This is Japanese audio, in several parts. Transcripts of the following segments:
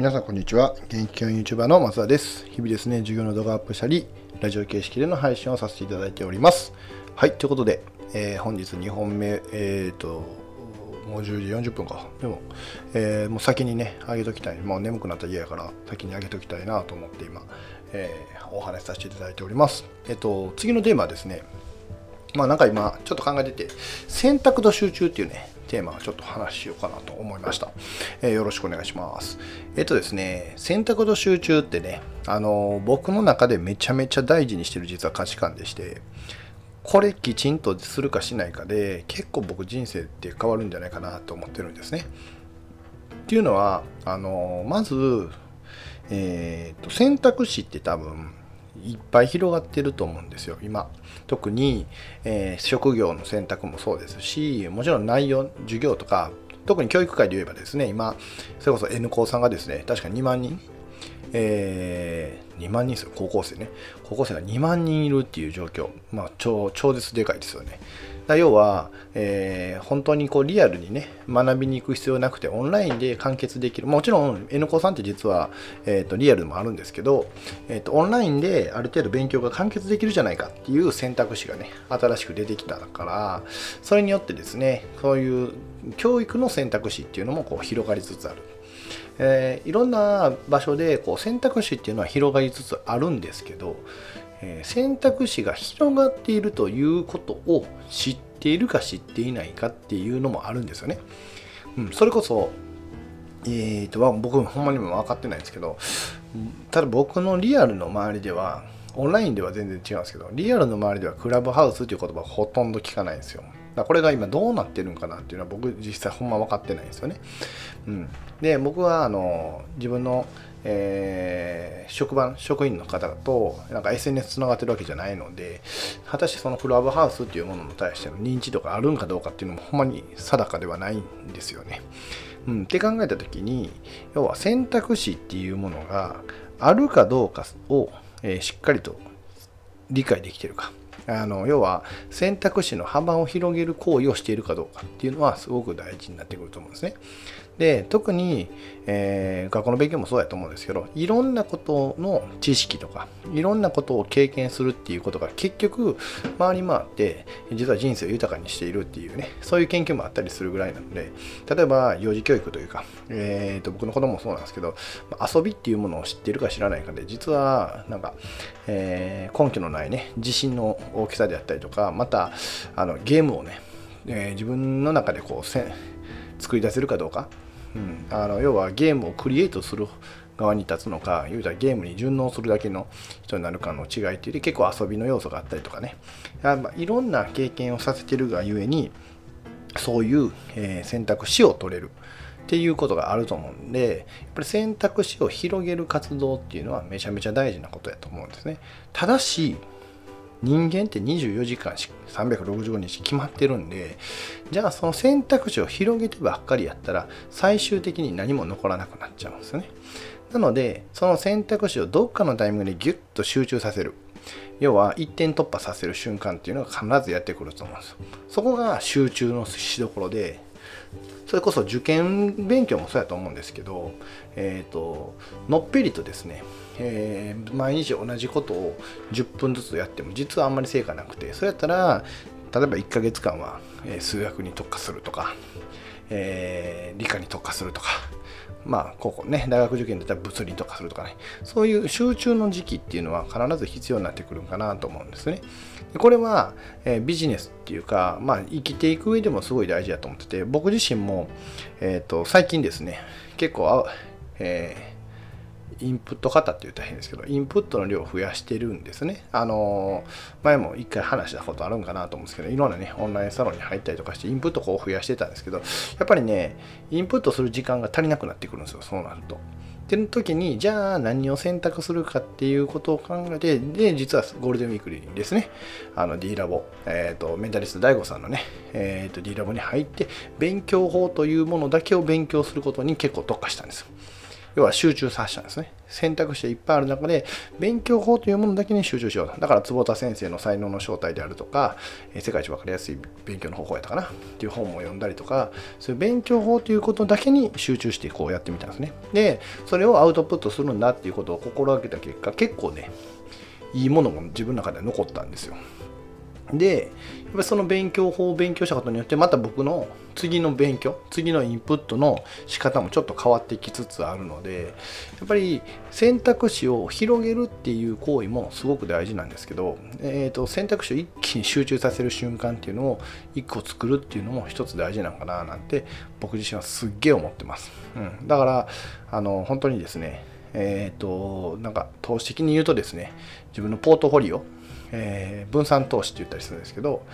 皆さんこんにちは。元気教員 YouTuber の松田です。日々ですね授業の動画アップしたりラジオ形式での配信をさせていただいております。はいということで、えー、本日2本目えっ、ー、ともう10時40分か。でも、えー、もう先にねあげときたい。もう眠くなったら嫌やから先にあげときたいなと思って今、えお話しさせていただいております。えっ、と次のテーマはですねまあなんか今ちょっと考えてて選択と集中っていうねテーマをちょっと話しようかなと思いました。えー、よろしくお願いします。えっ、とですね、選択と集中ってね、あの僕の中でめちゃめちゃ大事にしてる実は価値観でして、これきちんとするかしないかで結構僕人生って変わるんじゃないかなと思ってるんですね。っていうのは、あのまず、えーと選択肢って多分いっぱい広がってると思うんですよ。今。特に、えー、職業の選択もそうですしもちろん内容授業とか特に教育界で言えばですね今それこそ N 高さんがですね確か2万人。えー、2万人ですよ。高校生ね。高校生が2万人いるっていう状況。まあ超超絶でかいですよね。要は、えー、本当にこうリアルにね学びに行く必要なくてオンラインで完結できる。もちろん N 子さんって実は、えーと、リアルでもあるんですけど、えーと、オンラインである程度勉強が完結できるじゃないかっていう選択肢がね新しく出てきたからそれによってですねそういう教育の選択肢っていうのもこう広がりつつある。えー、いろんな場所でこう選択肢っていうのは広がりつつあるんですけど、え、選択肢が広がっているということを知っているか知っていないかっていうのもあるんですよね。うん、それこそ、えーと、僕ほんまにも分かってないんですけどただ僕のリアルの周りではオンラインでは全然違うんですけどリアルの周りではクラブハウスっていう言葉ほとんど聞かないんですよ。だこれが今どうなってるんかなっていうのは僕実際ほんま分かってないんですよね。うん、で僕はあの自分の、えー、職場職員の方と SNS つながってるわけじゃないので果たしてそのクラブハウスっていうものに対しての認知度があるんかどうかっていうのもほんまに定かではないんですよね。うん、って考えた時に要は選択肢っていうものがあるかどうかを、えー、しっかりと理解できてるかあの要は選択肢の幅を広げる行為をしているかどうかっていうのはすごく大事になってくると思うんですね。で特に、えー、学校の勉強もそうやと思うんですけどいろんなことの知識とかいろんなことを経験するっていうことが結局回り回って実は人生を豊かにしているっていうねそういう研究もあったりするぐらいなので例えば幼児教育というか、えーと、僕の子供もそうなんですけど遊びっていうものを知ってるか知らないかで実はなんか、えー、根拠のないね自信の大きさであったりとかまたあのゲームをね、えー、自分の中でこう作り出せるかどうかうん、あの要はゲームをクリエイトする側に立つのか言うたらゲームに順応するだけの人になるかの違いっていうで結構遊びの要素があったりとかね。いろんな経験をさせてるがゆえにそういう、え、選択肢を取れるっていうことがあると思うんでやっぱり選択肢を広げる活動っていうのはめちゃめちゃ大事なことやと思うんですね。ただし人間って24時間365日決まってるんでじゃあその選択肢を広げてばっかりやったら最終的に何も残らなくなっちゃうんですよね。なのでその選択肢をどっかのタイミングでギュッと集中させる。要は一点突破させる瞬間っていうのが必ずやってくると思うんですそこが集中のしどころでそれこそ受験勉強もそうやと思うんですけど、えーと、のっぺりとですね、えー、毎日同じことを10分ずつやっても実はあんまり成果なくてそれやったら例えば1ヶ月間は数学に特化するとか、えー、理科に特化するとかまあ、高校ね、大学受験だったら物理とかするとかね、そういう集中の時期っていうのは必ず必要になってくるかなと思うんですね。これは、えー、ビジネスっていうか、まあ、生きていく上でもすごい大事だと思ってて、僕自身も、えっ、ー、と、最近ですね、結構、えーインプット型って言ったら変ですけど、インプットの量を増やしてるんですね。あの、前も一回話したことあるんかなと思うんですけど、いろんなね、オンラインサロンに入ったりとかして、インプットこう増やしてたんですけど、やっぱりね、インプットする時間が足りなくなってくるんですよ、そうなると。ってる時に、じゃあ何を選択するかっていうことを考えて、で、実はゴールデンウィークにですね、あの D ラボ、えっ、ー、と、メンタリスト DAIGO さんのね、えっ、ー、と、D ラボに入って、勉強法というものだけを勉強することに結構特化したんですよ。要は集中させたんですね。選択肢いっぱいある中で、勉強法というものだけに集中しよう。だから、坪田先生の才能の正体であるとか、え世界一分かりやすい勉強の方法やったかなっていう本も読んだりとか、そういう勉強法ということだけに集中してこうやってみたんですね。で、それをアウトプットするんだっていうことを心がけた結果、結構ね、いいものが自分の中で残ったんですよ。で、やっぱその勉強法を勉強したことによって、また僕の次の勉強、次のインプットの仕方もちょっと変わってきつつあるので、やっぱり選択肢を広げるっていう行為もすごく大事なんですけど、えーと、選択肢を一気に集中させる瞬間っていうのを一個作るっていうのも一つ大事なのかななんて僕自身はすっげえ思ってます。うん、だから、あの、本当にですね、えっ、ー、と、なんか投資的に言うとですね、自分のポートフォリオ、えー、分散投資って言ったりするんですけど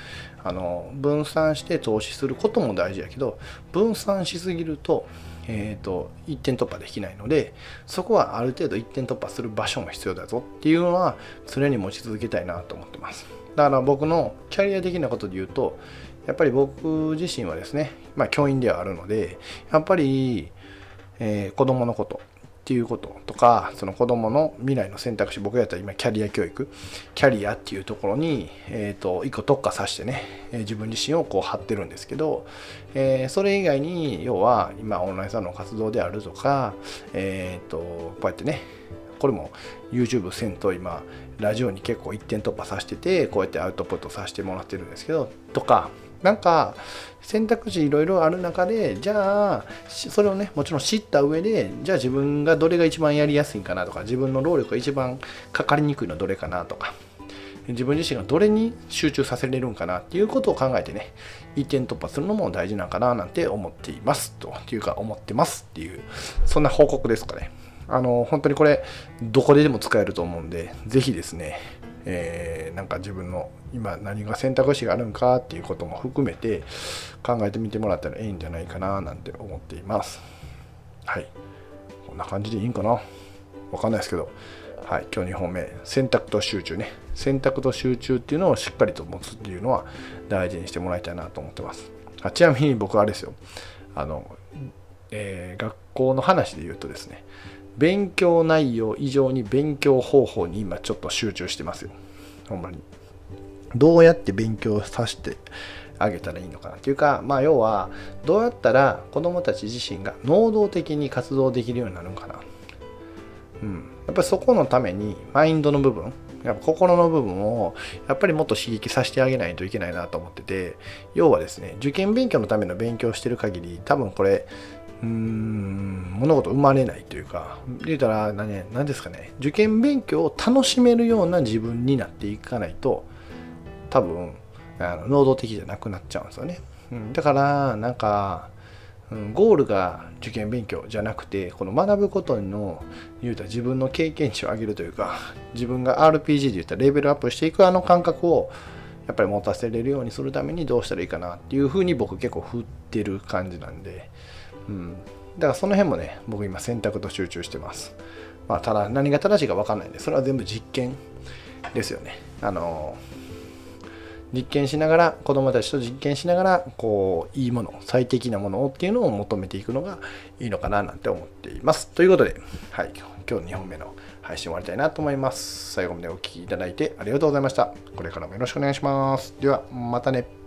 あの分散して投資することも大事やけど分散しすぎると,、えーと、一点突破できないのでそこはある程度一点突破する場所も必要だぞっていうのは常に持ち続けたいなと思ってます。だから僕のキャリア的なことで言うとやっぱり僕自身はですね、まあ、教員ではあるのでやっぱり、えー、子供のことっていうこととかその子どもの未来の選択肢僕やったら今キャリア教育キャリアっていうところに、えーと、一個特化させてね、え、自分自身をこう張ってるんですけど、えー、それ以外に要は今オンラインサロンの活動であるとか、えーと、こうやってねこれも YouTube せんと今ラジオに結構一点突破させててこうやってアウトプットさせてもらってるんですけどとかなんか選択肢いろいろある中でじゃあそれをねもちろん知った上でじゃあ自分がどれが一番やりやすいかなとか自分の労力が一番かかりにくいのはどれかなとか自分自身がどれに集中させれるんかなっていうことを考えてね一点突破するのも大事なんかななんて思っていますというか思ってますっていうそんな報告ですかね。あの本当にこれどこででも使えると思うんで是非ですねえー、なんか自分の今何が選択肢があるんかっていうことも含めて考えてみてもらったらいいんじゃないかななんて思っています。はい。こんな感じでいいんかな？わかんないですけど、はい、今日2本目、選択と集中ね。選択と集中っていうのをしっかりと持つっていうのは大事にしてもらいたいなと思ってます。あちなみに僕はあれですよ。あの、えー、学校の話で言うとですね、勉強内容以上に勉強方法に今ちょっと集中してますよ。ほんまに。どうやって勉強させてあげたらいいのかなっていうか、まあ要は、どうやったら子供たち自身が能動的に活動できるようになるのかな。うん。やっぱりそこのために、マインドの部分、やっぱ心の部分をやっぱりもっと刺激させてあげないといけないなと思ってて要はですね受験勉強のための勉強してる限り多分これうん物事生まれないというか言うたら何何ですかね受験勉強を楽しめるような自分になっていかないと多分あの能動的じゃなくなっちゃうんですよね、うん、だからなんか、うん、ゴールが受験勉強じゃなくてこの学ぶことの言うたら自分の経験値を上げるというか自分が RPG で言ったらレベルアップしていくあの感覚をやっぱり持たせれるようにするためにどうしたらいいかなっていうふうに僕結構振ってる感じなんでうん、だからその辺もね僕今選択と集中してます。まあただ何が正しいか分かんないんでそれは全部実験ですよね。あの実験しながら子どもたちと実験しながらこういいもの最適なものをっていうのを求めていくのがいいのかななんて思っています。ということで、はい、今日2本目の配信終わりたいなと思います。最後までお聴きいただいてありがとうございました。これからもよろしくお願いします。ではまたね。